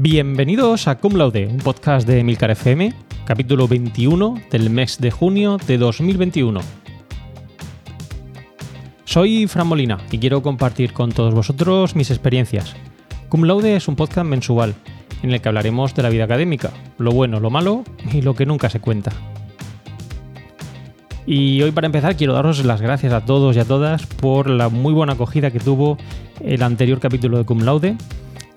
Bienvenidos a Cum Laude, un podcast de Milcar FM, capítulo 21 del mes de junio de 2021. Soy Fran Molina y quiero compartir con todos vosotros mis experiencias. Cum Laude es un podcast mensual en el que hablaremos de la vida académica, lo bueno, lo malo y lo que nunca se cuenta. Y hoy para empezar quiero daros las gracias a todos y a todas por la muy buena acogida que tuvo el anterior capítulo de Cum Laude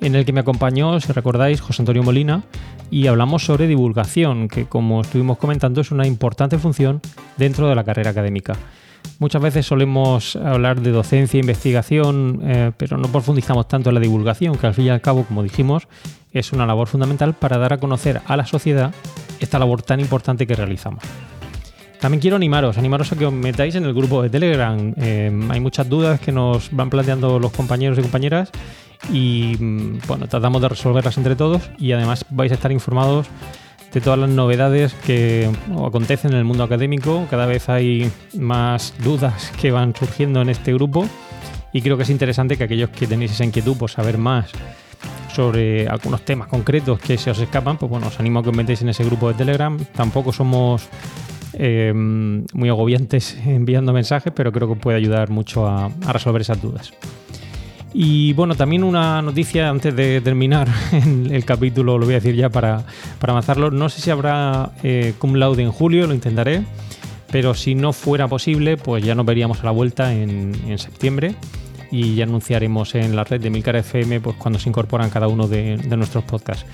en el que me acompañó, si recordáis, José Antonio Molina, y hablamos sobre divulgación, que como estuvimos comentando es una importante función dentro de la carrera académica. Muchas veces solemos hablar de docencia e investigación, eh, pero no profundizamos tanto en la divulgación, que al fin y al cabo, como dijimos, es una labor fundamental para dar a conocer a la sociedad esta labor tan importante que realizamos. También quiero animaros, animaros a que os metáis en el grupo de Telegram. Eh, hay muchas dudas que nos van planteando los compañeros y compañeras y mm, bueno, tratamos de resolverlas entre todos y además vais a estar informados de todas las novedades que acontecen en el mundo académico. Cada vez hay más dudas que van surgiendo en este grupo y creo que es interesante que aquellos que tenéis esa inquietud por saber más sobre algunos temas concretos que se os escapan, pues bueno, os animo a que os metáis en ese grupo de Telegram. Tampoco somos eh, muy agobiantes enviando mensajes, pero creo que puede ayudar mucho a resolver esas dudas. Y bueno, también una noticia antes de terminar el capítulo, lo voy a decir ya para, avanzarlo. No sé si habrá eh, cum laude en julio, lo intentaré, pero si no fuera posible, pues ya nos veríamos a la vuelta en, septiembre y ya anunciaremos en la red de Milcar FM pues, cuando se incorporan cada uno de, nuestros podcasts.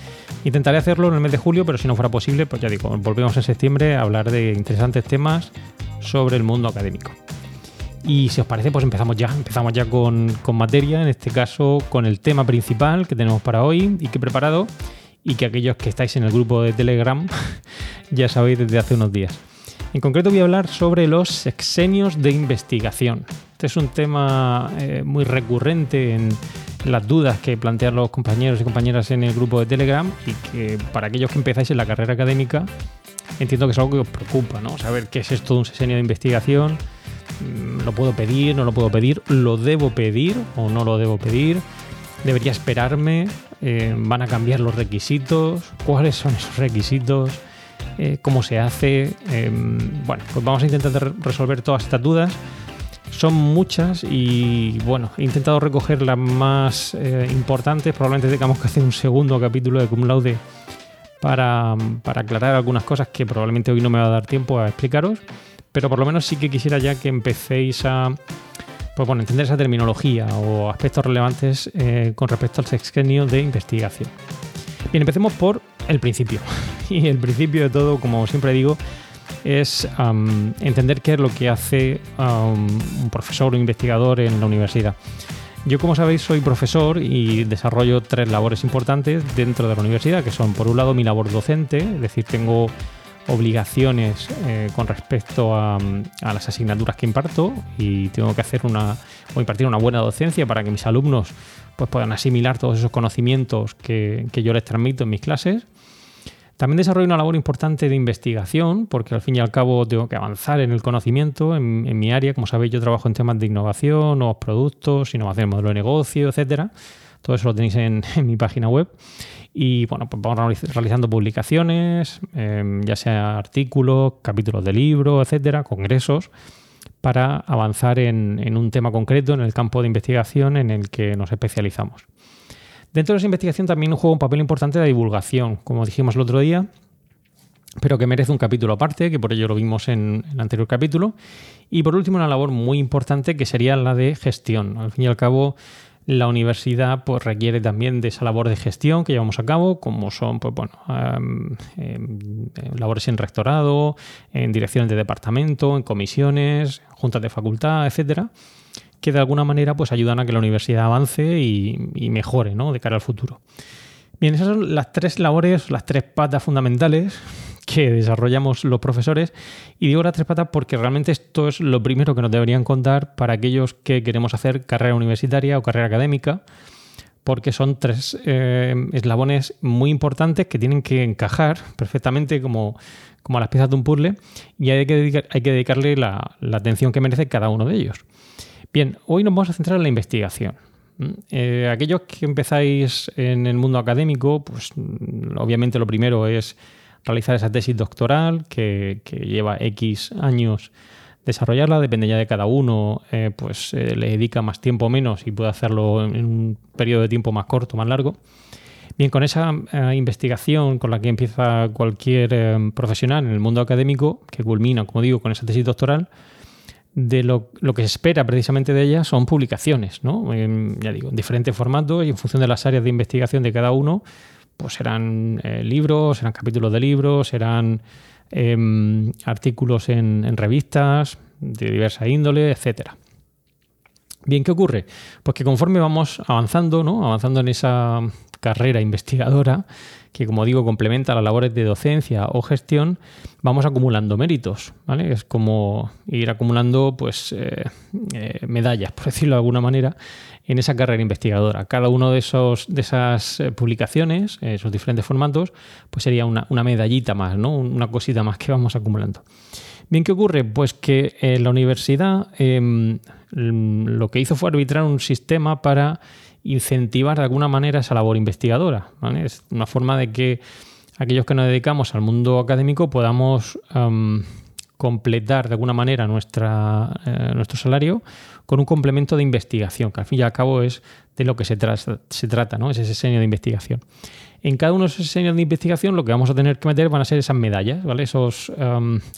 Intentaré hacerlo en el mes de julio, pero si no fuera posible, pues ya digo, volvemos en septiembre a hablar de interesantes temas sobre el mundo académico. Y si os parece, pues empezamos ya, empezamos ya con, materia, en este caso con el tema principal que tenemos para hoy y que he preparado y que aquellos que estáis en el grupo de Telegram ya sabéis desde hace unos días. En concreto voy a hablar sobre los sexenios de investigación. Este es un tema eh, muy recurrente en las dudas que plantean los compañeros y compañeras en el grupo de Telegram y que para aquellos que empezáis en la carrera académica entiendo que es algo que os preocupa, ¿no? Saber qué es esto de un sexenio de investigación, Mm, ¿Lo puedo pedir? ¿No lo puedo pedir? ¿Lo debo pedir o no lo debo pedir? ¿Debería esperarme? Eh, ¿Van a cambiar los requisitos? ¿Cuáles son esos requisitos? Eh, ¿Cómo se hace? Em, bueno, pues vamos a intentar resolver todas estas dudas. Son muchas y bueno, he intentado recoger las más eh, importantes. Probablemente tengamos que hacer un segundo capítulo de Cum Laude para, para aclarar algunas cosas que probablemente hoy no me va a dar tiempo a explicaros pero por lo menos sí que quisiera ya que empecéis a pues bueno, entender esa terminología o aspectos relevantes eh, con respecto al sexenio de investigación. Bien, empecemos por el principio. Y el principio de todo, como siempre digo, es entender qué es lo que hace un profesor o investigador en la universidad. Yo, como sabéis, soy profesor y desarrollo tres labores importantes dentro de la universidad, que son, por un lado, mi labor docente, es decir, tengo obligaciones eh, con respecto a, las asignaturas que imparto y tengo que hacer una o impartir una buena docencia para que mis alumnos pues, puedan asimilar todos esos conocimientos que, yo les transmito en mis clases. También desarrollo una labor importante de investigación, porque al fin y al cabo tengo que avanzar en el conocimiento, en, mi área. Como sabéis, yo trabajo en temas de innovación, nuevos productos, innovación de modelo de negocio, etcétera. Todo eso lo tenéis en mi página web. Y bueno, pues vamos realizando publicaciones, em, ya sea artículos, capítulos de libros, etcétera, congresos, para avanzar en, un tema concreto en el campo de investigación en el que nos especializamos. Dentro de esa investigación también juega un papel importante la divulgación, como dijimos el otro día, pero que merece un capítulo aparte, que por ello lo vimos en el anterior capítulo. Y por último, una labor muy importante que sería la de gestión. Al fin y al cabo, la universidad pues, requiere también de esa labor de gestión que llevamos a cabo, como son pues, bueno, em, em, labores en rectorado, en direcciones de departamento, en comisiones, juntas de facultad, etcétera, que de alguna manera pues, ayudan a que la universidad avance y, y mejore ¿no? de cara al futuro. Bien, esas son las tres labores, las tres patas fundamentales que desarrollamos los profesores. Y digo las tres patas porque realmente esto es lo primero que nos deberían contar para aquellos que queremos hacer carrera universitaria o carrera académica, porque son tres eh, eslabones muy importantes que tienen que encajar perfectamente como, como las piezas de un puzzle y hay que, hay que dedicarle la, atención que merece cada uno de ellos. Bien, hoy nos vamos a centrar en la investigación. Eh, aquellos que empezáis en el mundo académico, pues mm, obviamente lo primero es realizar esa tesis doctoral que, lleva X años desarrollarla, depende ya de cada uno, eh, pues eh, le dedica más tiempo o menos y puede hacerlo en un periodo de tiempo más corto, más largo. Bien, con esa investigación con la que empieza cualquier profesional en el mundo académico, que culmina, como digo, con esa tesis doctoral, de lo, que se espera precisamente de ella son publicaciones, ¿no? ya digo, en diferentes formatos y en función de las áreas de investigación de cada uno, pues serán eh, libros, serán capítulos de libros, serán em, artículos en, revistas de diversa índole, etcétera. Bien, ¿qué ocurre? Pues que conforme vamos avanzando, ¿no? Avanzando en esa carrera investigadora, que como digo complementa las labores de docencia o gestión, vamos acumulando méritos, ¿vale? Es como ir acumulando pues eh, eh, medallas, por decirlo de alguna manera, en esa carrera investigadora. Cada uno de, esos, de esas eh, publicaciones, esos diferentes formatos, pues sería una, medallita más, ¿no? Una cosita más que vamos acumulando. Bien, ¿qué ocurre? Pues que en la universidad em, lo que hizo fue arbitrar un sistema para incentivar de alguna manera esa labor investigadora. Es una forma de que aquellos que nos dedicamos al mundo académico podamos completar de alguna manera eh, nuestro salario con un complemento de investigación, que al fin y al cabo es de lo que se, se trata, ¿no? es ese diseño de investigación. En cada uno de esos diseños de investigación lo que vamos a tener que meter van a ser esas medallas, ¿vale? esos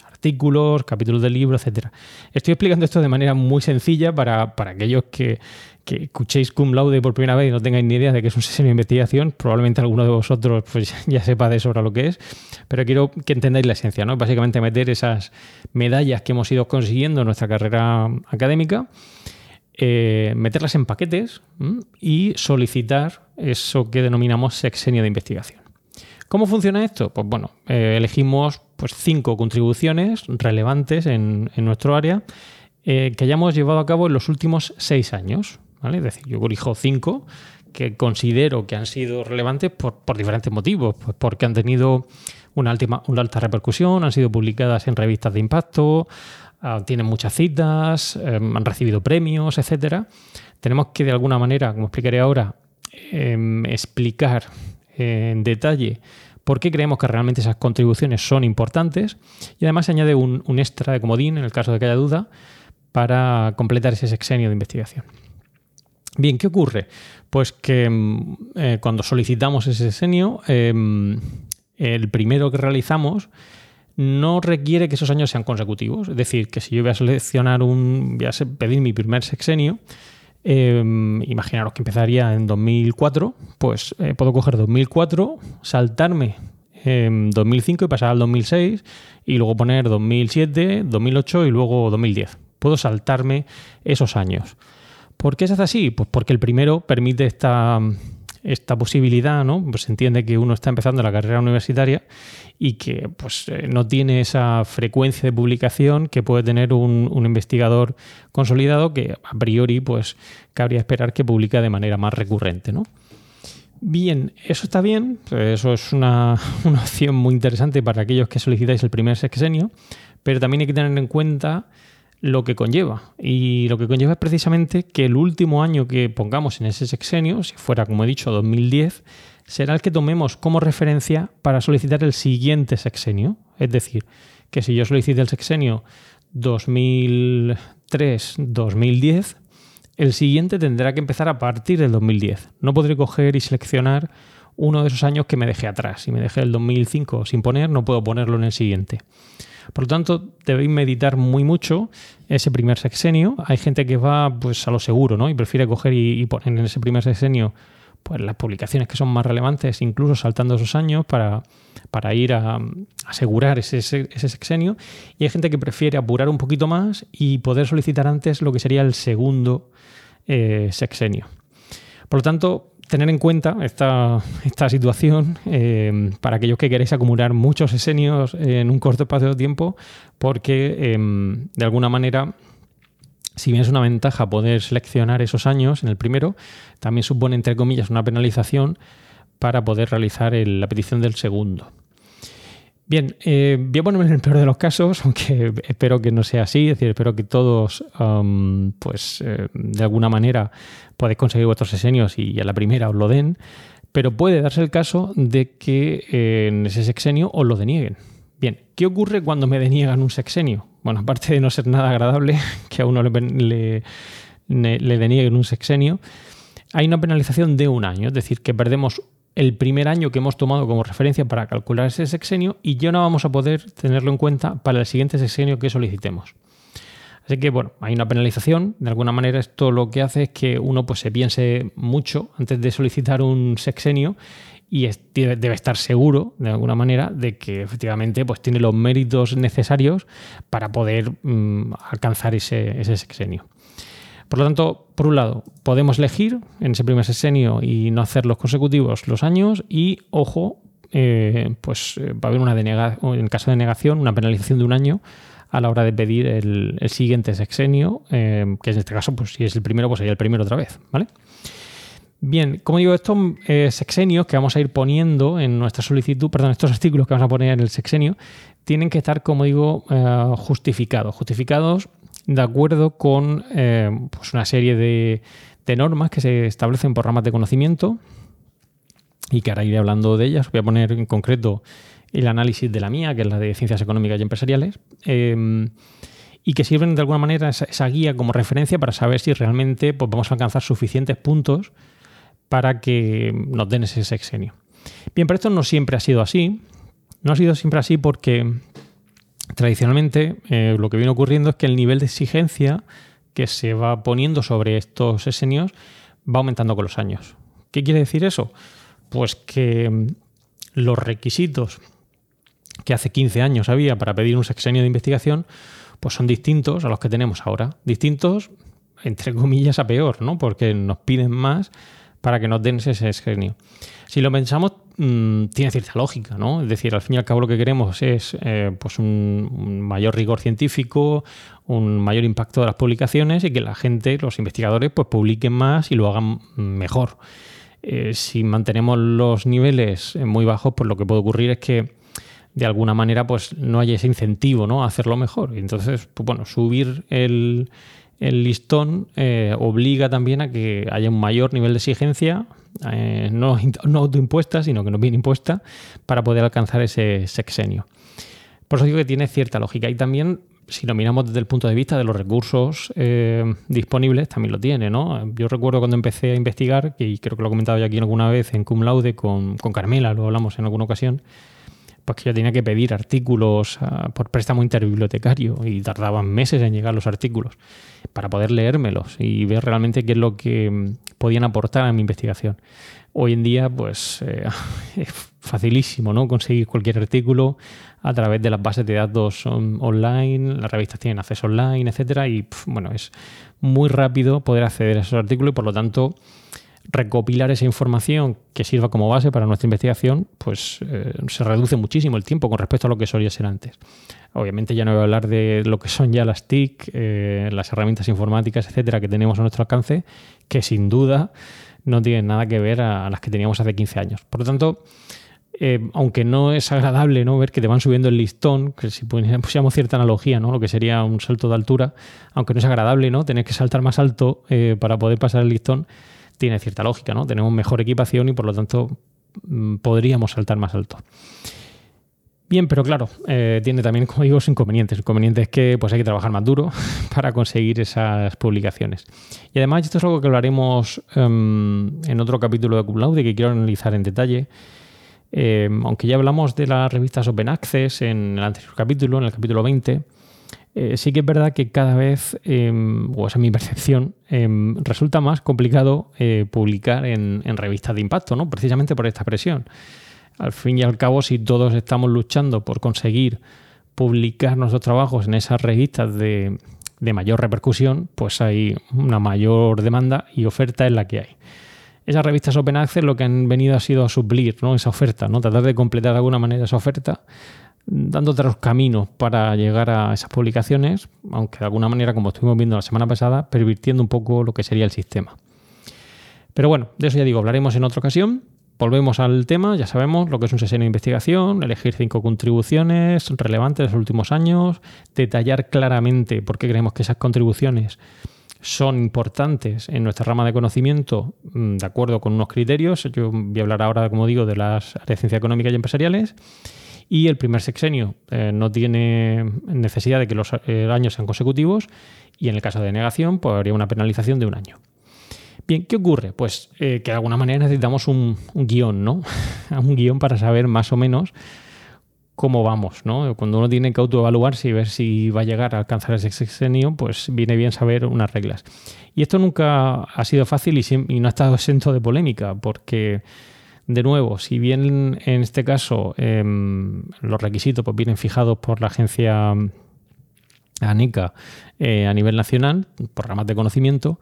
artículos, capítulos de libro, etc. Estoy explicando esto de manera muy sencilla para, para aquellos que, que escuchéis cum laude por primera vez y no tengáis ni idea de que es un sistema de investigación, probablemente alguno de vosotros pues, ya sepa de sobra lo que es, pero quiero que entendáis la esencia, ¿no? Básicamente meter esas medallas que hemos ido consiguiendo en nuestra carrera académica, eh, meterlas en paquetes y solicitar eso que denominamos sexenio de investigación. ¿Cómo funciona esto? Pues bueno, eh, elegimos pues, cinco contribuciones relevantes en, nuestro área eh, que hayamos llevado a cabo en los últimos seis años. Es decir, yo elijo cinco que considero que han sido relevantes por, diferentes motivos, pues porque han tenido una, alta repercusión, han sido publicadas en revistas de impacto, ah, tienen muchas citas, em, han recibido premios, etcétera. Tenemos que de alguna manera, como explicaré ahora, em, explicar en detalle por qué creemos que realmente esas contribuciones son importantes y además se añade un, extra de comodín en el caso de que haya duda para completar ese sexenio de investigación. Bien, ¿qué ocurre? Pues que mm, eh, cuando solicitamos ese em, el primero que realizamos no requiere que esos años sean consecutivos. Es decir, que si yo voy a seleccionar un, voy a pedir mi primer sexenio, em, imaginaros que empezaría en 2004, pues eh, puedo coger 2004, saltarme en 2005 y pasar al 2006 y luego poner 2007, 2008 y luego 2010. Puedo saltarme esos años. ¿Por qué se hace así? Pues porque el primero permite esta, esta posibilidad, ¿no? Pues se entiende que uno está empezando la carrera universitaria y que pues, eh, no tiene esa frecuencia de publicación que puede tener un, investigador consolidado que a priori pues, cabría esperar que publique de manera más recurrente, ¿no? Bien, eso está bien, eso es una opción muy interesante para aquellos que solicitáis el primer sexenio, pero también hay que tener en cuenta lo que conlleva. Y lo que conlleva es precisamente que el último año que pongamos en ese sexenio, si fuera, como he dicho, 2010, será el que tomemos como referencia para solicitar el siguiente sexenio. Es decir, que si yo solicito el sexenio 2003-2010, el siguiente tendrá que empezar a partir del 2010. No podré coger y seleccionar uno de esos años que me dejé atrás. Si me dejé el 2005 sin poner, no puedo ponerlo en el siguiente. Por lo tanto, debéis meditar muy mucho ese primer sexenio. Hay gente que va pues a lo seguro, ¿no? Y prefiere coger y, poner en ese primer sexenio pues las publicaciones que son más relevantes, incluso saltando esos años para, para ir a, asegurar ese, sexenio. Y hay gente que prefiere apurar un poquito más y poder solicitar antes lo que sería el segundo eh, sexenio. Por lo tanto, tener en cuenta esta, situación eh, para aquellos que queréis acumular muchos esenios en un corto espacio de tiempo, porque em, de alguna manera, si bien es una ventaja poder seleccionar esos años en el primero, también supone, entre comillas, una penalización para poder realizar la petición del segundo. Bien, eh, voy a ponerme en el peor de los casos, aunque espero que no sea así, es decir, espero que todos, pues, eh, de alguna manera podéis conseguir vuestros sexenios y a la primera os lo den, pero puede darse el caso de que eh, en ese sexenio os lo denieguen. Bien, ¿qué ocurre cuando me deniegan un sexenio? Bueno, aparte de no ser nada agradable que a uno le, le denieguen un sexenio, hay una penalización de un año, es decir, que perdemos el primer año que hemos tomado como referencia para calcular ese sexenio y ya no vamos a poder tenerlo en cuenta para el siguiente sexenio que solicitemos. Así que bueno, hay una penalización. De alguna manera esto lo que hace es que uno pues, se piense mucho antes de solicitar un sexenio y debe estar seguro, de alguna manera, de que efectivamente pues, tiene los méritos necesarios para poder mm, alcanzar ese, ese sexenio. Por lo tanto, por un lado, podemos elegir en ese primer sexenio y no hacer los consecutivos los años y, ojo, eh, pues eh, va a haber una denegación, en caso de negación, una penalización de un año a la hora de pedir el, siguiente sexenio, eh, que en este caso, pues si es el primero, pues sería el primero otra vez, ¿vale? Bien, como digo, estos sexenios que vamos a ir poniendo en nuestra solicitud, perdón, estos artículos que vamos a poner en el sexenio, tienen que estar, como digo, justificados. Justificados de acuerdo con eh, pues una serie de, normas que se establecen por ramas de conocimiento y que ahora iré hablando de ellas. Voy a poner en concreto el análisis de la mía, que es la de ciencias económicas y empresariales, em, y que sirven de alguna manera esa, guía como referencia para saber si realmente pues, vamos a alcanzar suficientes puntos para que nos den ese sexenio. Bien, pero esto no siempre ha sido así. No ha sido siempre así porque tradicionalmente eh, lo que viene ocurriendo es que el nivel de exigencia que se va poniendo sobre estos sexenios va aumentando con los años. ¿Qué quiere decir eso? Pues que mm, los requisitos que hace 15 años había para pedir un sexenio de investigación, pues son distintos a los que tenemos ahora. Distintos, entre comillas, a peor, ¿no? Porque nos piden más para que nos den ese sexenio. Si lo pensamos, mm, tiene cierta lógica, ¿no? Es decir, al fin y al cabo lo que queremos es eh, pues un, mayor rigor científico, un mayor impacto de las publicaciones y que la gente, los investigadores, pues publiquen más y lo hagan mejor. Eh, si mantenemos los niveles muy bajos, pues lo que puede ocurrir es que de alguna manera pues no haya ese incentivo ¿no? a hacerlo mejor. Entonces, pues bueno, subir el, el listón eh, obliga también a que haya un mayor nivel de exigencia, eh, no, no, autoimpuesta, sino que no bien impuesta, para poder alcanzar ese sexenio. Por eso digo que tiene cierta lógica. Y también, si lo miramos desde el punto de vista de los recursos eh, disponibles, también lo tiene. ¿no? Yo recuerdo cuando empecé a investigar, y creo que lo he comentado ya aquí alguna vez en Cum Laude con, con Carmela, lo hablamos en alguna ocasión, pues que yo tenía que pedir artículos ah, por préstamo interbibliotecario y tardaban meses en llegar los artículos para poder leérmelos y ver realmente qué es lo que mm, podían aportar a mi investigación. Hoy en día, pues eh, es facilísimo, ¿no? Conseguir cualquier artículo a través de las bases de datos online, las revistas tienen acceso online, etcétera, y bueno, es muy rápido poder acceder a esos artículos y por lo tanto recopilar esa información que sirva como base para nuestra investigación, pues eh, se reduce muchísimo el tiempo con respecto a lo que solía ser antes. Obviamente ya no voy a hablar de lo que son ya las TIC, eh, las herramientas informáticas, etcétera, que tenemos a nuestro alcance, que sin duda no tienen nada que ver a, las que teníamos hace 15 años. Por lo tanto, eh, aunque no es agradable ¿no? ver que te van subiendo el listón, que si pusiéramos cierta analogía, ¿no? lo que sería un salto de altura, aunque no es agradable ¿no? tener que saltar más alto para poder pasar el listón, tiene cierta lógica, ¿no? Tenemos mejor equipación y por lo tanto mm, podríamos saltar más alto. Bien, pero claro, eh, tiene también, como digo, inconvenientes. El inconveniente es que pues, hay que trabajar más duro para conseguir esas publicaciones. Y además, esto es algo que hablaremos em, en otro capítulo de Cum que quiero analizar en detalle. Em, aunque ya hablamos de las revistas Open Access en el anterior capítulo, en el capítulo 20, eh, sí que es verdad que cada vez, em, o esa es mi percepción, em, resulta más complicado eh, publicar en, revistas de impacto, ¿no? precisamente por esta presión. Al fin y al cabo, si todos estamos luchando por conseguir publicar nuestros trabajos en esas revistas de, mayor repercusión, pues hay una mayor demanda y oferta en la que hay. Esas revistas Open Access lo que han venido ha sido a suplir esa oferta, ¿no? tratar de completar de alguna manera esa oferta dando otros caminos para llegar a esas publicaciones, aunque de alguna manera, como estuvimos viendo la semana pasada, pervirtiendo un poco lo que sería el sistema. Pero bueno, de eso ya digo, hablaremos en otra ocasión. volvemos al tema, ya sabemos lo que es un sexenio de investigación, elegir cinco contribuciones relevantes de los últimos años, detallar claramente por qué creemos que esas contribuciones son importantes en nuestra rama de conocimiento mm, de acuerdo con unos criterios. Yo voy a hablar ahora, como digo, de las áreas de ciencia económica y empresariales. Y el primer sexenio eh, no tiene necesidad de que los eh, años sean consecutivos y en el caso de negación pues habría una penalización de un año. Bien, ¿qué ocurre? Pues eh, que de alguna manera necesitamos un, un guion, ¿no? un guion para saber más o menos cómo vamos, ¿no? Cuando uno tiene que autoevaluarse y ver si va a llegar a alcanzar ese sexenio, pues viene bien saber unas reglas. Y esto nunca ha sido fácil y, no ha estado exento de polémica, porque, de nuevo, si bien en este caso em, los requisitos pues, vienen fijados por la agencia ANICA eh, a nivel nacional, por ramas de conocimiento,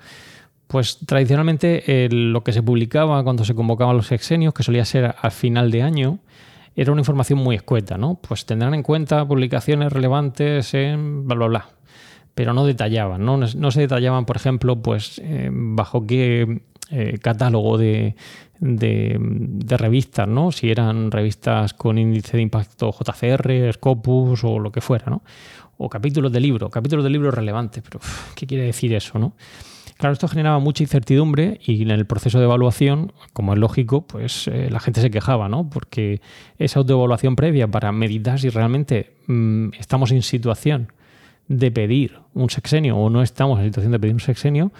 pues tradicionalmente lo que se publicaba cuando se convocaban los sexenios, que solía ser al final de año, era una información muy escueta, ¿no? Pues tendrán en cuenta publicaciones relevantes en bla, bla, bla. Pero no detallaban, ¿no? No se detallaban, por ejemplo, pues eh, bajo qué eh, catálogo de, revistas, ¿no? Si eran revistas con índice de impacto JCR, Scopus o lo que fuera, ¿no? O capítulos de libro, capítulos de libro relevantes, pero ¿qué quiere decir eso, no? Claro, esto generaba mucha incertidumbre y en el proceso de evaluación, como es lógico, pues eh, la gente se quejaba, ¿no? Porque esa autoevaluación previa para meditar si realmente mm, estamos en situación de pedir un sexenio o no estamos en situación de pedir un sexenio,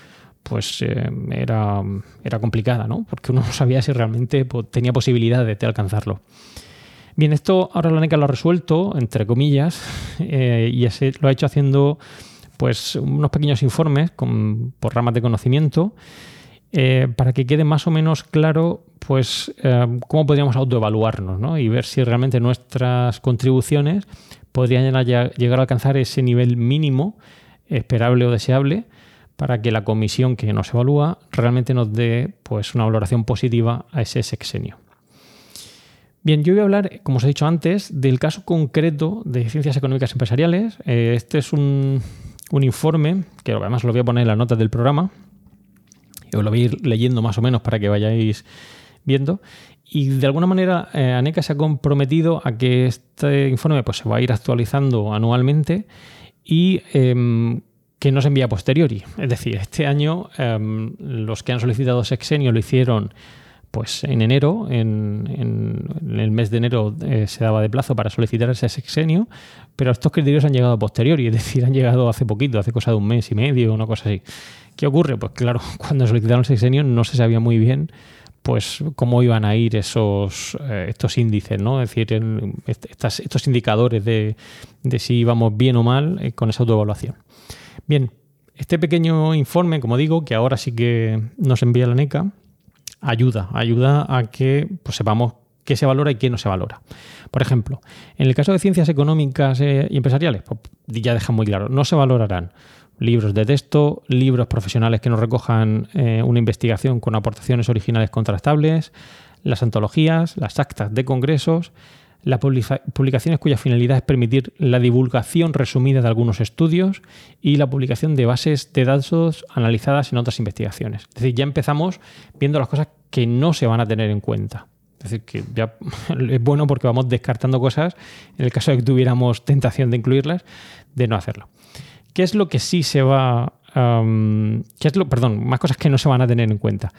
pues eh, era, era complicada, ¿no? Porque uno no sabía si realmente tenía posibilidad de, alcanzarlo. Bien, esto ahora la NECA lo ha resuelto, entre comillas, eh, y lo ha hecho haciendo pues unos pequeños informes con, por ramas de conocimiento eh, para que quede más o menos claro pues cómo podríamos autoevaluarnos ¿no? y ver si realmente nuestras contribuciones podrían llegar a alcanzar ese nivel mínimo esperable o deseable para que la comisión que nos evalúa realmente nos dé pues, una valoración positiva a ese sexenio. Bien, yo voy a hablar, como os he dicho antes, del caso concreto de ciencias económicas empresariales. Eh, este es un, un informe, que además lo voy a poner en las notas del programa, os lo voy a ir leyendo más o menos para que vayáis viendo. Y de alguna manera eh, ANECA se ha comprometido a que este informe pues, se va a ir actualizando anualmente y em, que no se envía a posteriori. Es decir, este año em, los que han solicitado sexenio lo hicieron pues en enero, en, el mes de enero eh, se daba de plazo para solicitar ese sexenio, pero estos criterios han llegado a posteriori, es decir, han llegado hace poquito, hace cosa de un mes y medio, una cosa así. ¿Qué ocurre? Pues claro, cuando solicitaron el sexenio no se sabía muy bien pues cómo iban a ir esos eh, estos índices, ¿no? Es decir, estos indicadores de, si íbamos bien o mal eh, con esa autoevaluación. Bien, este pequeño informe, como digo, que ahora sí que nos envía la NECA, ayuda, ayuda a que pues, sepamos qué se valora y qué no se valora. Por ejemplo, en el caso de ciencias económicas eh, y empresariales, pues, ya deja muy claro, no se valorarán libros de texto, libros profesionales que no recojan eh, una investigación con aportaciones originales contrastables, las antologías, las actas de congresos, las publicaciones cuya finalidad es permitir la divulgación resumida de algunos estudios y la publicación de bases de datos analizadas en otras investigaciones. Es decir, ya empezamos viendo las cosas que no se van a tener en cuenta. Es decir, que ya es bueno porque vamos descartando cosas en el caso de que tuviéramos tentación de incluirlas, de no hacerlo. ¿Qué es lo que sí se va... ¿qué es lo, perdón, más cosas que no se van a tener en cuenta.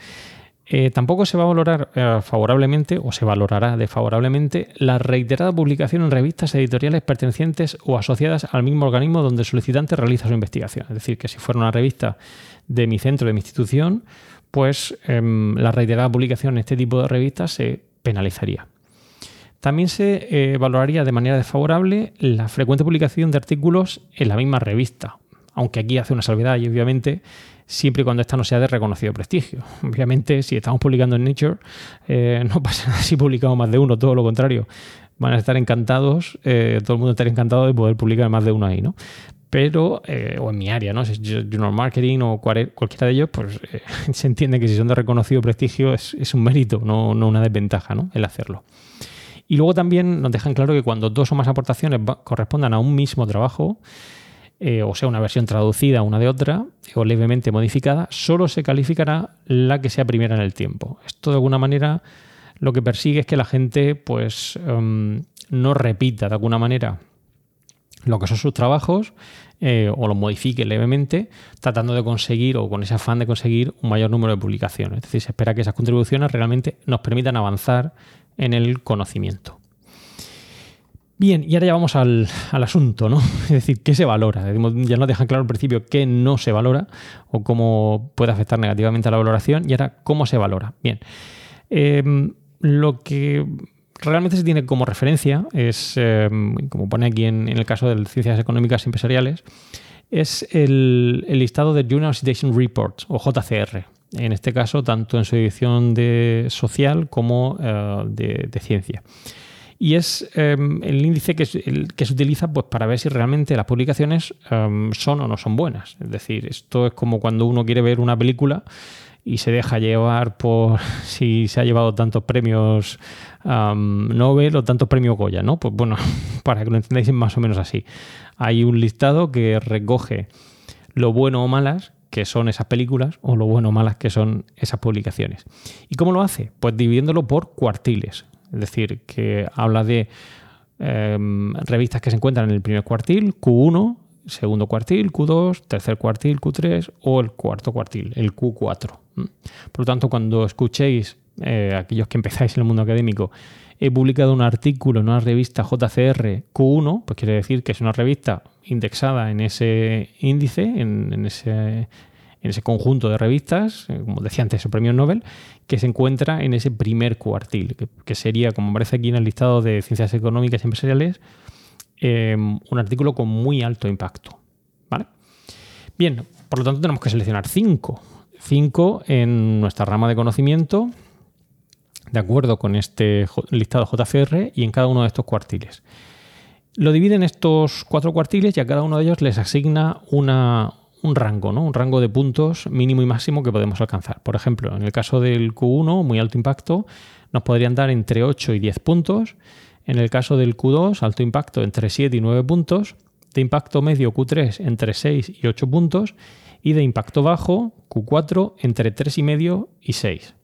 Eh, tampoco se va a valorar eh, favorablemente o se valorará desfavorablemente la reiterada publicación en revistas editoriales pertenecientes o asociadas al mismo organismo donde el solicitante realiza su investigación. Es decir, que si fuera una revista de mi centro, de mi institución, pues em, la reiterada publicación en este tipo de revistas se penalizaría. También se eh, valoraría de manera desfavorable la frecuente publicación de artículos en la misma revista, aunque aquí hace una salvedad y obviamente siempre y cuando esta no sea de reconocido prestigio. Obviamente, si estamos publicando en Nature, eh, no pasa nada si publicamos más de uno, todo lo contrario. Van a estar encantados, eh, todo el mundo estará encantado de poder publicar más de uno ahí, ¿no? Pero, eh, o en mi área, ¿no? Si es Journal Marketing o cualquiera de ellos, pues se entiende que si son de reconocido prestigio es, un mérito, no, no, una desventaja, ¿no? El hacerlo. Y luego también nos dejan claro que cuando dos o más aportaciones correspondan a un mismo trabajo, eh, o sea, una versión traducida una de otra o levemente modificada, solo se calificará la que sea primera en el tiempo. Esto de alguna manera lo que persigue es que la gente pues em, no repita de alguna manera lo que son sus trabajos eh, o lo modifique levemente, tratando de conseguir o con ese afán de conseguir un mayor número de publicaciones. Es decir, se espera que esas contribuciones realmente nos permitan avanzar en el conocimiento. Bien, y ahora ya vamos al, asunto, ¿no? Es decir, ¿qué se valora? Ya nos dejan claro al principio qué no se valora o cómo puede afectar negativamente a la valoración y ahora cómo se valora. Bien, em, lo que realmente se tiene como referencia es, em, como pone aquí en, el caso de Ciencias Económicas y Empresariales, es el, listado de Junior Citation Reports o JCR. En este caso, tanto en su edición de social como eh, de ciencia y es em, el índice que, que, se utiliza pues, para ver si realmente las publicaciones em, son o no son buenas. Es decir, esto es como cuando uno quiere ver una película y se deja llevar por si se ha llevado tantos premios um, Nobel o tantos premios Goya, ¿no? Pues bueno, para que lo entendáis más o menos así. Hay un listado que recoge lo bueno o malas que son esas películas o lo bueno o malas que son esas publicaciones. ¿Y cómo lo hace? Pues dividiéndolo por cuartiles. Es decir, que habla de em, revistas que se encuentran en el primer cuartil, Q1, segundo cuartil, Q2, tercer cuartil, Q3 o el cuarto cuartil, el Q4. Por lo tanto, cuando escuchéis, eh, aquellos que empezáis en el mundo académico, he publicado un artículo en una revista JCR Q1, pues quiere decir que es una revista indexada en ese índice, en ese, en ese conjunto de revistas, eh, como decía antes, el premio Nobel, que se encuentra en ese primer cuartil, que, sería, como aparece aquí en el listado de ciencias económicas y empresariales, em, un artículo con muy alto impacto. ¿vale? Bien, por lo tanto tenemos que seleccionar cinco. Cinco en nuestra rama de conocimiento, de acuerdo con este listado JFR y en cada uno de estos cuartiles. Lo dividen estos cuatro cuartiles y a cada uno de ellos les asigna una, un rango, ¿no? Un rango de puntos mínimo y máximo que podemos alcanzar. Por ejemplo, en el caso del Q1, muy alto impacto, nos podrían dar entre 8 y 10 puntos. En el caso del Q2, alto impacto, entre 7 y 9 puntos. De impacto medio Q3, entre 6 y 8 puntos. Y de impacto bajo, Q4, entre 3 y medio y 6.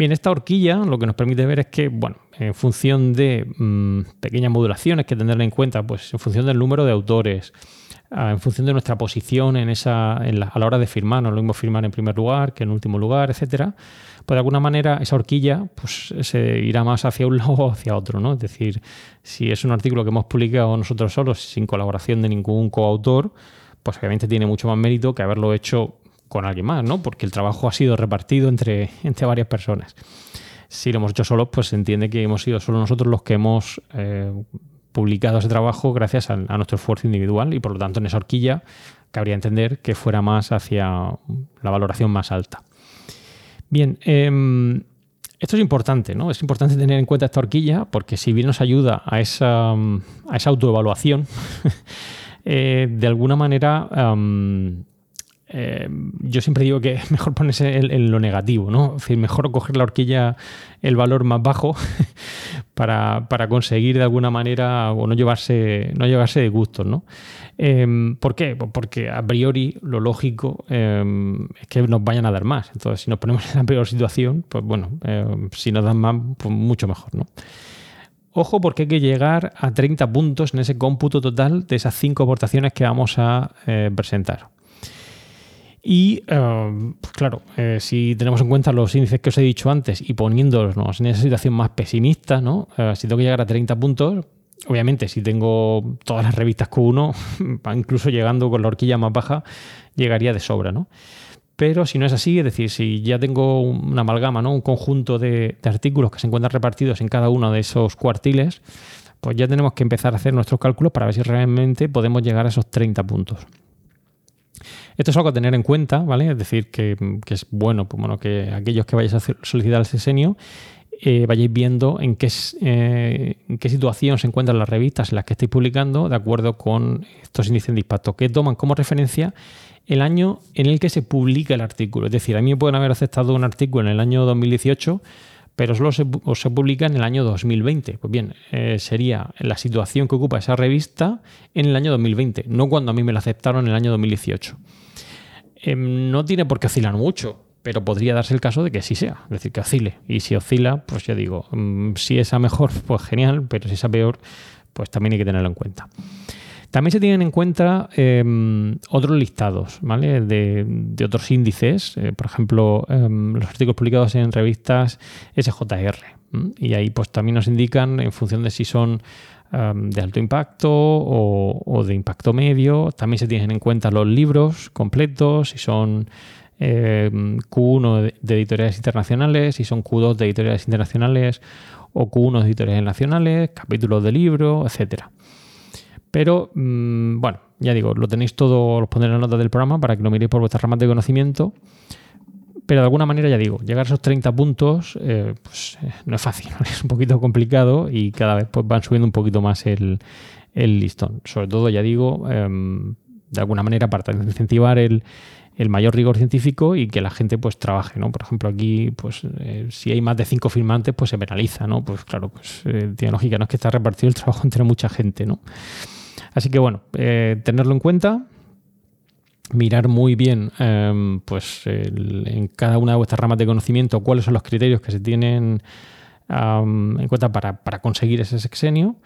Bien, esta horquilla lo que nos permite ver es que, bueno, en función de mm, pequeñas modulaciones que tenerla en cuenta, pues en función del número de autores, en función de nuestra posición en esa, a la hora de firmar, no lo mismo firmar en primer lugar que en último lugar, etcétera, pues de alguna manera esa horquilla pues, se irá más hacia un lado o hacia otro. ¿no? Es decir, si es un artículo que hemos publicado nosotros solos sin colaboración de ningún coautor, pues obviamente tiene mucho más mérito que haberlo hecho con alguien más, ¿no? porque el trabajo ha sido repartido entre, entre varias personas. Si lo hemos hecho solos, pues se entiende que hemos sido solo nosotros los que hemos eh, publicado ese trabajo gracias a, nuestro esfuerzo individual y por lo tanto en esa horquilla cabría entender que fuera más hacia la valoración más alta. Bien, em, esto es importante, ¿no? Es importante tener en cuenta esta horquilla porque si bien nos ayuda a esa, a esa autoevaluación, eh, de alguna manera yo siempre digo que es mejor ponerse en, lo negativo, ¿no? Es decir, mejor coger la horquilla el valor más bajo para, conseguir de alguna manera o no llevarse, no llevarse de gustos, ¿no? Em, ¿Por qué? Pues porque a priori lo lógico em, es que nos vayan a dar más. Entonces, si nos ponemos en la peor situación, pues bueno, em, si nos dan más, pues mucho mejor, ¿no? Ojo porque hay que llegar a 30 puntos en ese cómputo total de esas cinco aportaciones que vamos a eh, presentar. Y em, pues claro, eh, si tenemos en cuenta los índices que os he dicho antes y poniéndonos en esa situación más pesimista, ¿no? Eh, si tengo que llegar a 30 puntos, obviamente si tengo todas las revistas Q1, incluso llegando con la horquilla más baja, llegaría de sobra, ¿no? Pero si no es así, es decir, si ya tengo una amalgama, ¿no? un conjunto de, de artículos que se encuentran repartidos en cada uno de esos cuartiles, pues ya tenemos que empezar a hacer nuestros cálculos para ver si realmente podemos llegar a esos 30 puntos. Esto es algo a tener en cuenta, ¿vale? Es decir, que, es bueno, pues bueno, que aquellos que vayáis a solicitar el sesenio eh, vayáis viendo en qué, eh, en qué situación se encuentran las revistas en las que estáis publicando de acuerdo con estos índices de impacto, que toman como referencia el año en el que se publica el artículo. Es decir, a mí me pueden haber aceptado un artículo en el año 2018, pero solo se, se publica en el año 2020. Pues bien, eh, sería la situación que ocupa esa revista en el año 2020, no cuando a mí me la aceptaron en el año 2018. Em, no tiene por qué oscilar mucho. pero podría darse el caso de que sí sea, es decir, que oscile. Y si oscila, pues ya digo, mm, si es a mejor, pues genial, pero si es a peor, pues también hay que tenerlo en cuenta. También se tienen en cuenta em, otros listados ¿vale? de, otros índices, eh, por ejemplo, em, los artículos publicados en revistas SJR. Y ahí pues también nos indican en función de si son em, de alto impacto o, de impacto medio. También se tienen en cuenta los libros completos, si son Q1 de editoriales internacionales, si son Q2 de editoriales internacionales o Q1 de editoriales nacionales, capítulos de libro, etcétera. Pero mm, bueno, ya digo, lo tenéis todo, los pondré en la nota del programa para que lo miréis por vuestras ramas de conocimiento. Pero de alguna manera, ya digo, llegar a esos 30 puntos eh, pues, eh, no es fácil, es un poquito complicado y cada vez pues, van subiendo un poquito más el, listón. Sobre todo, ya digo, em, de alguna manera para incentivar el, mayor rigor científico y que la gente pues trabaje, ¿no? Por ejemplo, aquí, pues eh, si hay más de cinco firmantes, pues se penaliza, ¿no? Pues claro, pues tiene lógica, no es que está repartido el trabajo entre mucha gente, ¿no? Así que bueno, tenerlo en cuenta, mirar muy bien em, pues en cada una de vuestras ramas de conocimiento cuáles son los criterios que se tienen en cuenta para, conseguir ese sexenio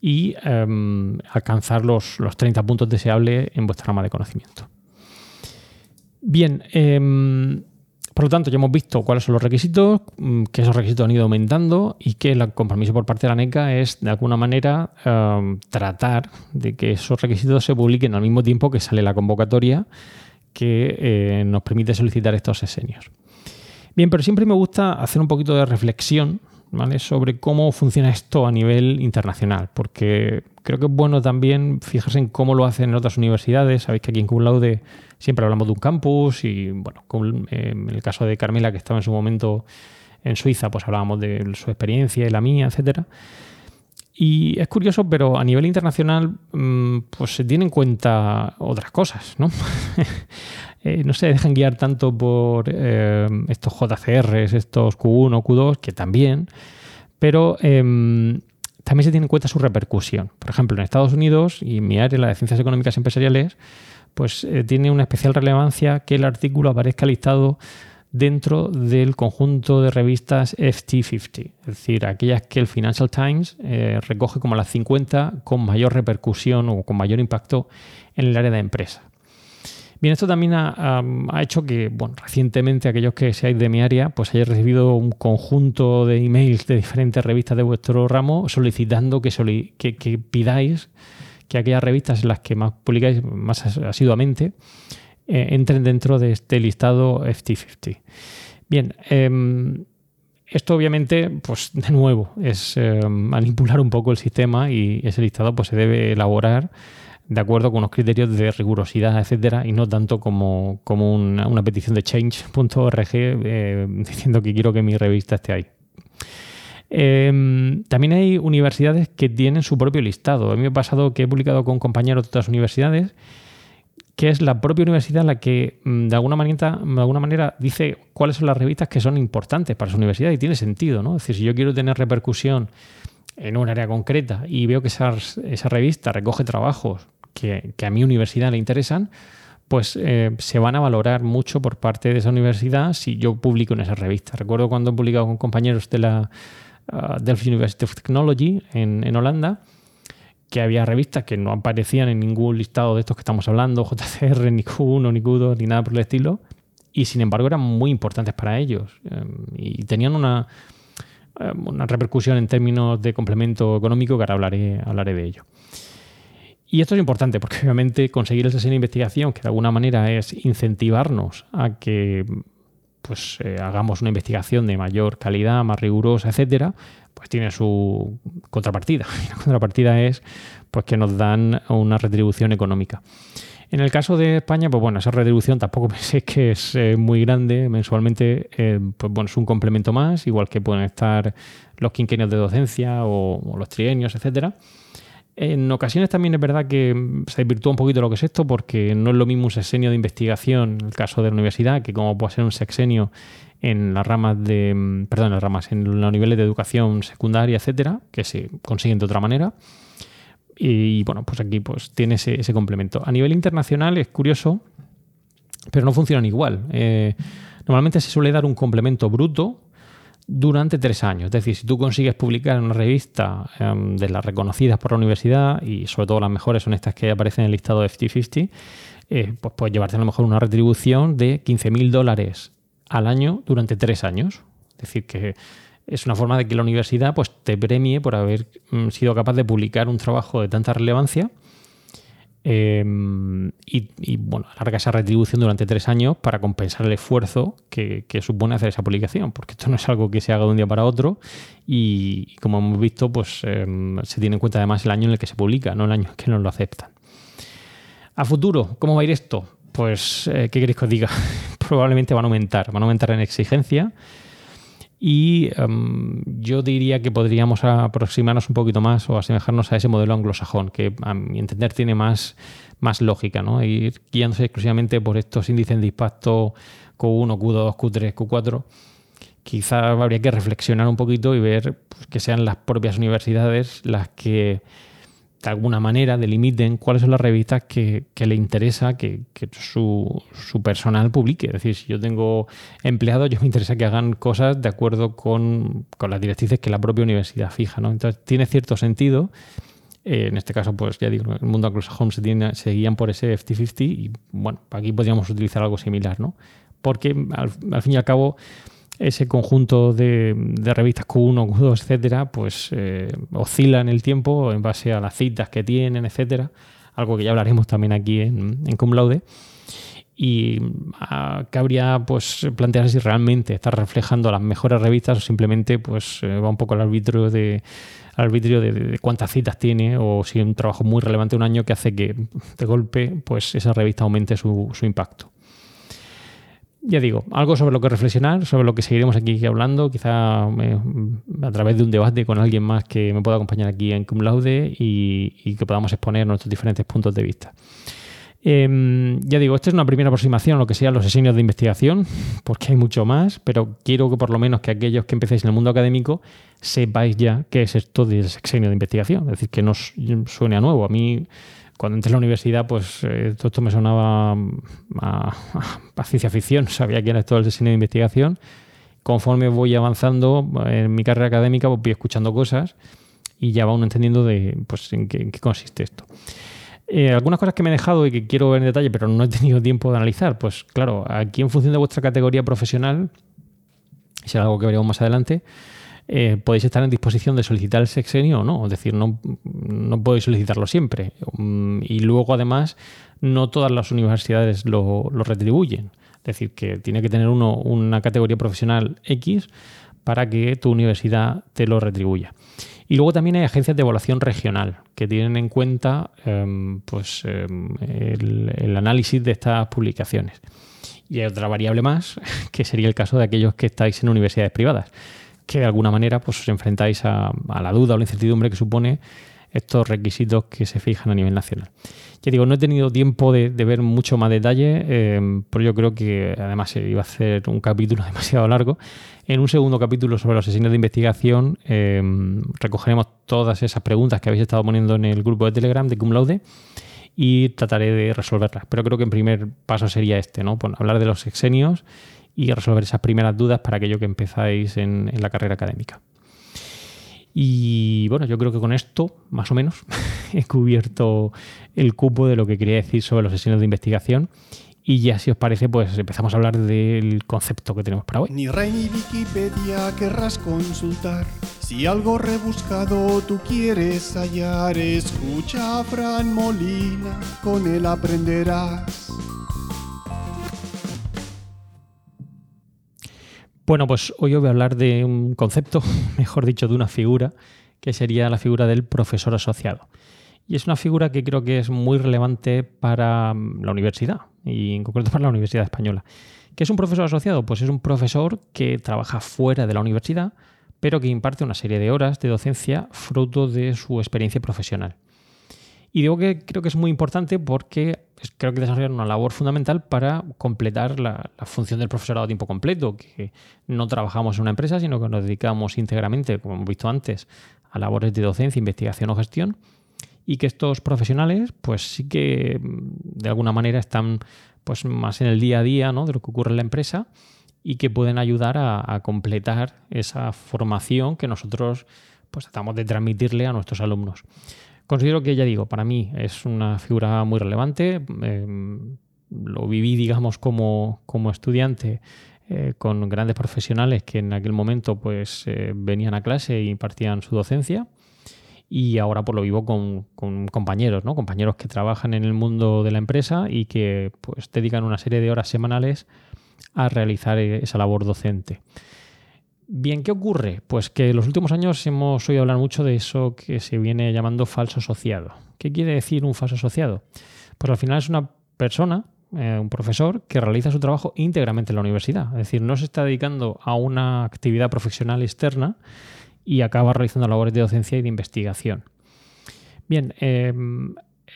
y em, alcanzar los, los 30 puntos deseables en vuestra rama de conocimiento. Bien, em, por lo tanto, ya hemos visto cuáles son los requisitos, mm, que esos requisitos han ido aumentando y que el compromiso por parte de la NECA es, de alguna manera, em, tratar de que esos requisitos se publiquen al mismo tiempo que sale la convocatoria que eh, nos permite solicitar estos sesenios. Bien, pero siempre me gusta hacer un poquito de reflexión sobre cómo funciona esto a nivel internacional, porque creo que es bueno también fijarse en cómo lo hacen en otras universidades. Sabéis que aquí en Cum Laude siempre hablamos de un campus y, bueno, eh, en el caso de Carmela, que estaba en su momento en Suiza, pues hablábamos de su experiencia y la mía, etcétera. Y es curioso, pero a nivel internacional, mm, pues se tienen en cuenta otras cosas, ¿no? Eh, no se dejan guiar tanto por eh, estos JCRs, estos Q1, Q2, que también, pero em, también se tiene en cuenta su repercusión. Por ejemplo, en Estados Unidos y en mi área, la de ciencias económicas empresariales, pues eh, tiene una especial relevancia que el artículo aparezca listado dentro del conjunto de revistas FT50, es decir, aquellas que el Financial Times recoge como las 50 con mayor repercusión o con mayor impacto en el área de empresa. Bien, esto también ha, hecho que, recientemente aquellos que seáis de mi área, pues hayáis recibido un conjunto de emails de diferentes revistas de vuestro ramo solicitando que, pidáis que aquellas revistas en las que más publicáis más asiduamente eh, entren dentro de este listado FT50. Bien, em, esto obviamente, pues de nuevo, es em, manipular un poco el sistema y ese listado pues, se debe elaborar de acuerdo con unos criterios de rigurosidad, etcétera, y no tanto como, como una, petición de change.org eh, diciendo que quiero que mi revista esté ahí. Em, también hay universidades que tienen su propio listado. A mí me ha pasado que he publicado con compañeros de otras universidades que es la propia universidad la que mm, de alguna manera, de alguna manera dice cuáles son las revistas que son importantes para su universidad y tiene sentido, ¿no? Es decir, si yo quiero tener repercusión en un área concreta y veo que esa, esa revista recoge trabajos que, a mi universidad le interesan, pues eh, se van a valorar mucho por parte de esa universidad si yo publico en esa revista. Recuerdo cuando he publicado con compañeros de la uh, Delft University of Technology en, Holanda, que había revistas que no aparecían en ningún listado de estos que estamos hablando, JCR, ni Q1, ni Q2, ni nada por el estilo, y sin embargo eran muy importantes para ellos em, y tenían una, em, una repercusión en términos de complemento económico que ahora hablaré, hablaré de ello. Y esto es importante porque obviamente conseguir el sesión de investigación, que de alguna manera es incentivarnos a que pues eh, hagamos una investigación de mayor calidad, más rigurosa, etcétera, pues tiene su contrapartida. Y la contrapartida es pues que nos dan una retribución económica. En el caso de España, pues bueno, esa retribución tampoco pensé que es eh, muy grande. Mensualmente, eh, pues bueno, es un complemento más, igual que pueden estar los quinquenios de docencia o, o los trienios, etcétera. En ocasiones también es verdad que se desvirtúa un poquito lo que es esto, porque no es lo mismo un sexenio de investigación en el caso de la universidad que como puede ser un sexenio en las ramas de, perdón, en las ramas, en los niveles de educación secundaria, etcétera, que se consiguen de otra manera. Y bueno, pues aquí pues tiene ese, complemento. A nivel internacional es curioso, pero no funcionan igual. Eh, Normalmente se suele dar un complemento bruto durante tres años. Es decir, si tú consigues publicar en una revista em, de las reconocidas por la universidad, y sobre todo las mejores son estas que aparecen en el listado de 50-50, eh, pues puedes llevarte a lo mejor una retribución de 15.000 dólares al año durante tres años. Es decir, que es una forma de que la universidad pues, te premie por haber mm, sido capaz de publicar un trabajo de tanta relevancia Em, y, bueno, alarga esa retribución durante tres años para compensar el esfuerzo que, supone hacer esa publicación, porque esto no es algo que se haga de un día para otro y, como hemos visto, pues em, se tiene en cuenta además el año en el que se publica, no el año en que nos lo aceptan. A futuro, ¿cómo va a ir esto? Pues, eh, ¿qué queréis que os diga? Probablemente van a aumentar, van a aumentar en exigencia y em, yo diría que podríamos aproximarnos un poquito más o asemejarnos a ese modelo anglosajón, que a mi entender tiene más, más lógica, ¿no? Ir guiándose exclusivamente por estos índices de impacto Q1, Q2, Q3, Q4. Quizá habría que reflexionar un poquito y ver pues, que sean las propias universidades las que de alguna manera delimiten cuáles son las revistas que, le interesa que, su, personal publique. Es decir, si yo tengo empleados, yo me interesa que hagan cosas de acuerdo con, las directrices que la propia universidad fija. Entonces, tiene cierto sentido. Eh, en este caso, pues ya digo, el mundo anglosajón se, tiene, se guían por ese 50-50 y bueno, aquí podríamos utilizar algo similar, ¿no? Porque al fin y al cabo ese conjunto de, revistas Q1, Q2, etcétera, pues eh, oscila en el tiempo en base a las citas que tienen, etcétera. Algo que ya hablaremos también aquí en, en Cum Laude. Y ah, cabría pues plantearse si realmente está reflejando las mejores revistas o simplemente pues eh, va un poco al arbitrio de arbitrio de, cuántas citas tiene o si un trabajo muy relevante un año que hace que de golpe pues esa revista aumente su impacto ya digo, algo sobre lo que reflexionar, sobre lo que seguiremos aquí hablando, quizá eh, a través de un debate con alguien más que me pueda acompañar aquí en Cum Laude y, que podamos exponer nuestros diferentes puntos de vista. Em, ya digo, esta es una primera aproximación a lo que sean los diseños de investigación, porque hay mucho más, pero quiero que por lo menos que aquellos que empecéis en el mundo académico sepáis ya qué es esto del sexenio de investigación, es decir, que no suene a nuevo. A mí cuando entré en la universidad, pues eh, todo esto me sonaba a, ciencia ficción, sabía que era todo el diseño de investigación. Conforme voy avanzando en mi carrera académica, pues voy escuchando cosas y ya va uno entendiendo de pues, en, qué, consiste esto. Eh, algunas cosas que me he dejado y que quiero ver en detalle, pero no he tenido tiempo de analizar, pues claro, aquí en función de vuestra categoría profesional, si es algo que veremos más adelante, eh, podéis estar en disposición de solicitar el sexenio o no. Es decir, no, no podéis solicitarlo siempre. Mm, y luego, además, no todas las universidades lo, retribuyen. Es decir, que tiene que tener uno una categoría profesional X para que tu universidad te lo retribuya. Y luego también hay agencias de evaluación regional que tienen en cuenta em, pues, em, el, análisis de estas publicaciones. Y hay otra variable más, que sería el caso de aquellos que estáis en universidades privadas que de alguna manera pues, os enfrentáis a, la duda o la incertidumbre que supone estos requisitos que se fijan a nivel nacional. Ya digo, no he tenido tiempo de, ver mucho más detalle, eh, pero yo creo que además iba a hacer un capítulo demasiado largo. En un segundo capítulo sobre los asesinos de investigación eh, recogeremos todas esas preguntas que habéis estado poniendo en el grupo de Telegram de Cum Laude y trataré de resolverlas. Pero creo que en primer paso sería este, ¿no? hablar de los sexenios y resolver esas primeras dudas para aquello que empezáis en, la carrera académica. Y bueno, yo creo que con esto, más o menos, he cubierto el cupo de lo que quería decir sobre los sesiones de investigación. Y ya, si os parece, pues empezamos a hablar del concepto que tenemos para hoy. Ni Rey ni Wikipedia querrás consultar. Si algo rebuscado tú quieres hallar, escucha a Fran Molina, con él aprenderás. Bueno, pues hoy voy a hablar de un concepto, mejor dicho, de una figura, que sería la figura del profesor asociado. Y es una figura que creo que es muy relevante para mm, la universidad, y en concreto para la Universidad Española. ¿Qué es un profesor asociado? Pues es un profesor que trabaja fuera de la universidad, pero que imparte una serie de horas de docencia fruto de su experiencia profesional. Y digo que creo que es muy importante porque creo que desarrollan una labor fundamental para completar la, función del profesorado a tiempo completo, que no trabajamos en una empresa, sino que nos dedicamos íntegramente, como hemos visto antes, a labores de docencia, investigación o gestión, y que estos profesionales, pues sí que de alguna manera están pues, más en el día a día ¿no? de lo que ocurre en la empresa y que pueden ayudar a, completar esa formación que nosotros pues, tratamos de transmitirle a nuestros alumnos. Considero que, ya digo, para mí es una figura muy relevante. Em, lo viví, digamos, como, como estudiante eh, con grandes profesionales que en aquel momento pues, eh, venían a clase e impartían su docencia. Y ahora pues, lo vivo con, compañeros, ¿no? compañeros que trabajan en el mundo de la empresa y que pues, dedican una serie de horas semanales a realizar eh, esa labor docente. Bien, ¿qué ocurre? Pues que en los últimos años hemos oído hablar mucho de eso que se viene llamando falso asociado. ¿Qué quiere decir un falso asociado? Pues al final es una persona, eh, un profesor, que realiza su trabajo íntegramente en la universidad. Es decir, no se está dedicando a una actividad profesional externa y acaba realizando labores de docencia y de investigación. Bien, eh,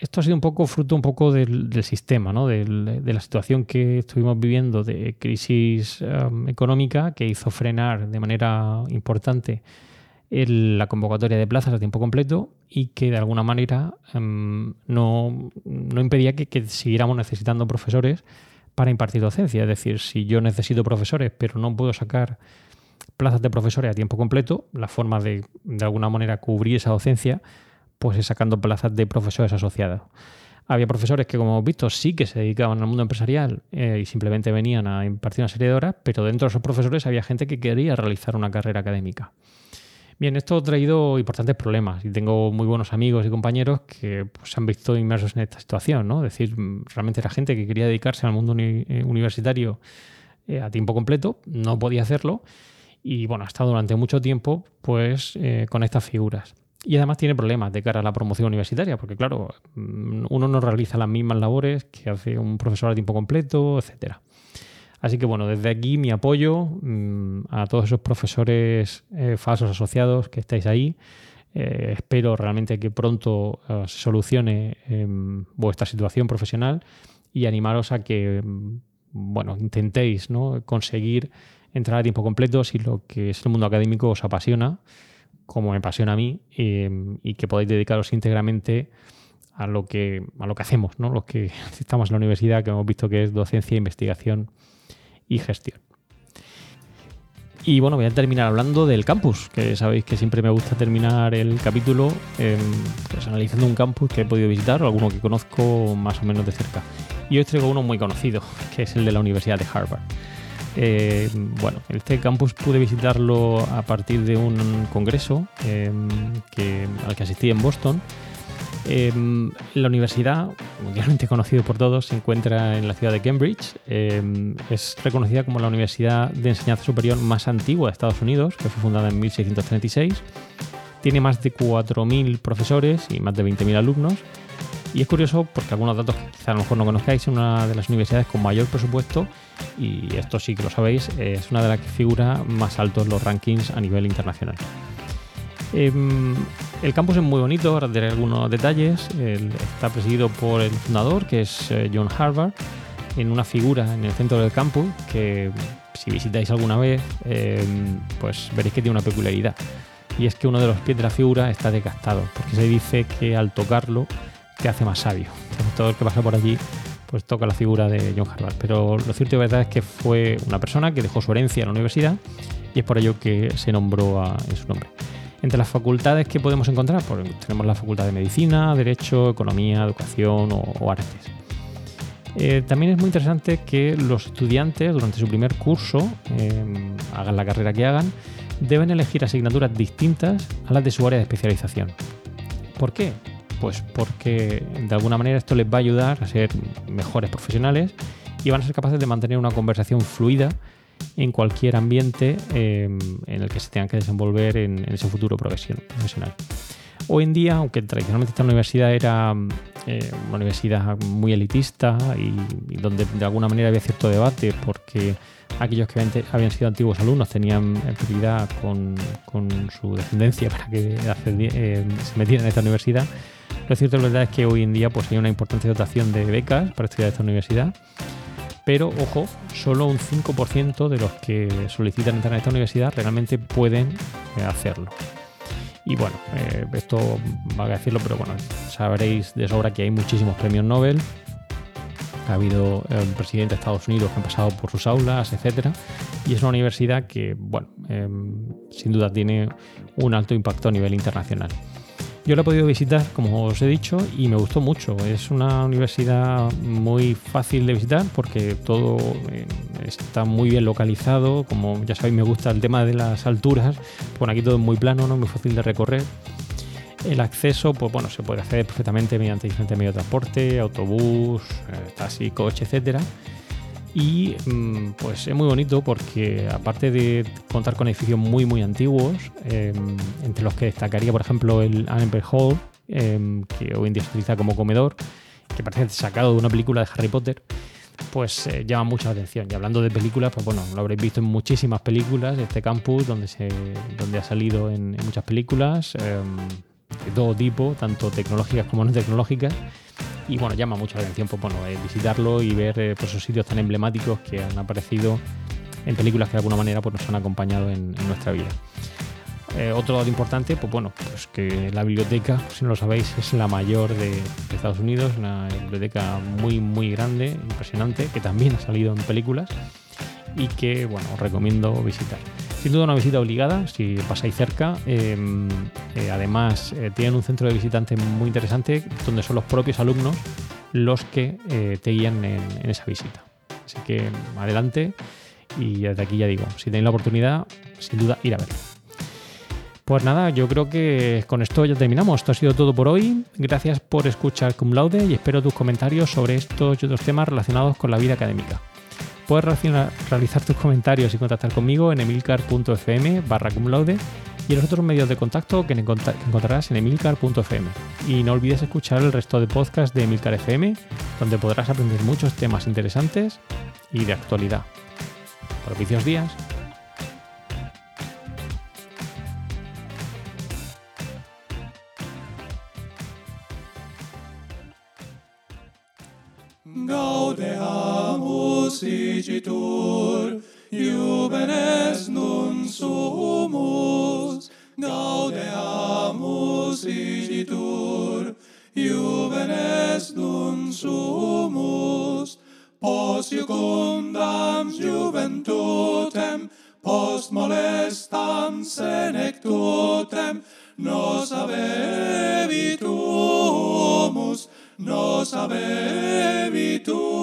esto ha sido un poco fruto un poco del, sistema, ¿no? de la situación que estuvimos viviendo de crisis um, económica que hizo frenar de manera importante la convocatoria de plazas a tiempo completo y que de alguna manera um, no, impedía que, que, siguiéramos necesitando profesores para impartir docencia. Es decir, si yo necesito profesores pero no puedo sacar plazas de profesores a tiempo completo, la forma de de alguna manera cubrir esa docencia pues sacando plazas de profesores asociados. Había profesores que, como hemos visto, sí que se dedicaban al mundo empresarial eh, y simplemente venían a impartir una serie de horas, pero dentro de esos profesores había gente que quería realizar una carrera académica. Bien, esto ha traído importantes problemas y tengo muy buenos amigos y compañeros que pues, se han visto inmersos en esta situación, ¿no? Es decir, realmente era gente que quería dedicarse al mundo eh, universitario eh, a tiempo completo, no podía hacerlo y bueno, ha estado durante mucho tiempo pues con estas figuras. Y además tiene problemas de cara a la promoción universitaria, porque claro, mm, uno no realiza las mismas labores que hace un profesor a tiempo completo, etcétera. Así que bueno, desde aquí mi apoyo mm, a todos esos profesores eh, falsos asociados que estáis ahí. Eh, espero realmente que pronto eh, se solucione em, vuestra situación profesional y animaros a que mm, bueno, intentéis ¿no? conseguir entrar a tiempo completo si lo que es el mundo académico os apasiona como me apasiona a mí em, y que podáis dedicaros íntegramente a lo que, a lo que hacemos, ¿no? los que estamos en la universidad, que hemos visto que es docencia, investigación y gestión. Y bueno, voy a terminar hablando del campus, que sabéis que siempre me gusta terminar el capítulo em, pues analizando un campus que he podido visitar o alguno que conozco más o menos de cerca. Y hoy traigo uno muy conocido, que es el de la Universidad de Harvard. Eh, bueno, este campus pude visitarlo a partir de un congreso em, al que asistí en Boston. Em, la universidad, mundialmente conocido por todos, se encuentra en la ciudad de Cambridge. Em, es reconocida como la universidad de enseñanza superior más antigua de Estados Unidos, que fue fundada en 1636. Tiene más de 4.000 profesores y más de 20.000 alumnos y es curioso porque algunos datos que quizá a lo mejor no conozcáis, es una de las universidades con mayor presupuesto y esto sí que lo sabéis, es una de las que figura más alto en los rankings a nivel internacional. Em, el campus es muy bonito, ahora daré algunos detalles. está presidido por el fundador, que es eh, John Harvard, en una figura en el centro del campus que si visitáis alguna vez, em, pues veréis que tiene una peculiaridad. Y es que uno de los pies de la figura está desgastado, porque se dice que al tocarlo te hace más sabio. todo el que pasa por allí pues toca la figura de John Harvard. Pero lo cierto y verdad es que fue una persona que dejó su herencia en la universidad y es por ello que se nombró en su nombre. Entre las facultades que podemos encontrar, pues tenemos la facultad de Medicina, Derecho, Economía, Educación o, Artes. Eh, también es muy interesante que los estudiantes durante su primer curso, em, hagan la carrera que hagan, deben elegir asignaturas distintas a las de su área de especialización. ¿Por qué? Pues porque de alguna manera esto les va a ayudar a ser mejores profesionales y van a ser capaces de mantener una conversación fluida en cualquier ambiente em, en el que se tengan que desenvolver en, ese futuro profesional. Hoy en día, aunque tradicionalmente esta universidad era eh, una universidad muy elitista y, donde de alguna manera había cierto debate porque aquellos que habían sido antiguos alumnos tenían prioridad con, su descendencia para que eh, se metieran en esta universidad, lo cierto verdad es que hoy en día pues, hay una importante dotación de becas para estudiar esta universidad. Pero, ojo, solo un 5% de los que solicitan entrar en esta universidad realmente pueden eh, hacerlo. Y bueno, eh, esto va a decirlo, pero bueno, sabréis de sobra que hay muchísimos premios Nobel. Ha habido eh, presidentes de Estados Unidos que han pasado por sus aulas, etcétera. y es una universidad que, bueno, em, sin duda tiene un alto impacto a nivel internacional. Yo la he podido visitar, como os he dicho, y me gustó mucho. Es una universidad muy fácil de visitar porque todo eh, está muy bien localizado. Como ya sabéis, me gusta el tema de las alturas. Aquí todo es muy plano, ¿no? muy fácil de recorrer. El acceso, pues bueno, se puede hacer perfectamente mediante diferentes medios de transporte, autobús, eh, taxi, coche, etcétera. Y mm, pues es muy bonito porque aparte de contar con edificios muy muy antiguos, em, entre los que destacaría por ejemplo el Annenberg Hall, em, que hoy en día se utiliza como comedor, que parece sacado de una película de Harry Potter, pues eh, llama mucha atención. Y hablando de películas, pues bueno, lo habréis visto en muchísimas películas, este campus donde, se, donde ha salido en, muchas películas em, de todo tipo, tanto tecnológicas como no tecnológicas y bueno, llama mucho la atención pues, bueno, eh, visitarlo y ver eh, pues, esos sitios tan emblemáticos que han aparecido en películas que de alguna manera pues, nos han acompañado en, nuestra vida. Eh, otro dato importante, pues bueno, pues que la biblioteca, si no lo sabéis, es la mayor de, Estados Unidos, una biblioteca muy muy grande, impresionante, que también ha salido en películas y que bueno, os recomiendo visitar. Sin duda una visita obligada si pasáis cerca. Em, eh, además, eh, tienen un centro de visitantes muy interesante donde son los propios alumnos los que eh, te guían en, esa visita. Así que adelante y desde aquí ya digo, si tenéis la oportunidad, sin duda ir a verlo. Pues nada, yo creo que con esto ya terminamos. Esto ha sido todo por hoy. Gracias por escuchar Cum Laude y espero tus comentarios sobre estos y otros temas relacionados con la vida académica. Puedes realizar tus comentarios y contactar conmigo en emilcar.fm barra cumlaude y en los otros medios de contacto que encontrarás en emilcar.fm. Y no olvides escuchar el resto de podcasts de Emilcar FM, donde podrás aprender muchos temas interesantes y de actualidad. Propicios días. dulcicitur, juvenes nun sumus, gaudeamus igitur, juvenes nun sumus, pos iucundam juventutem, post molestam senectutem, nos avevitumus, nos avevitumus,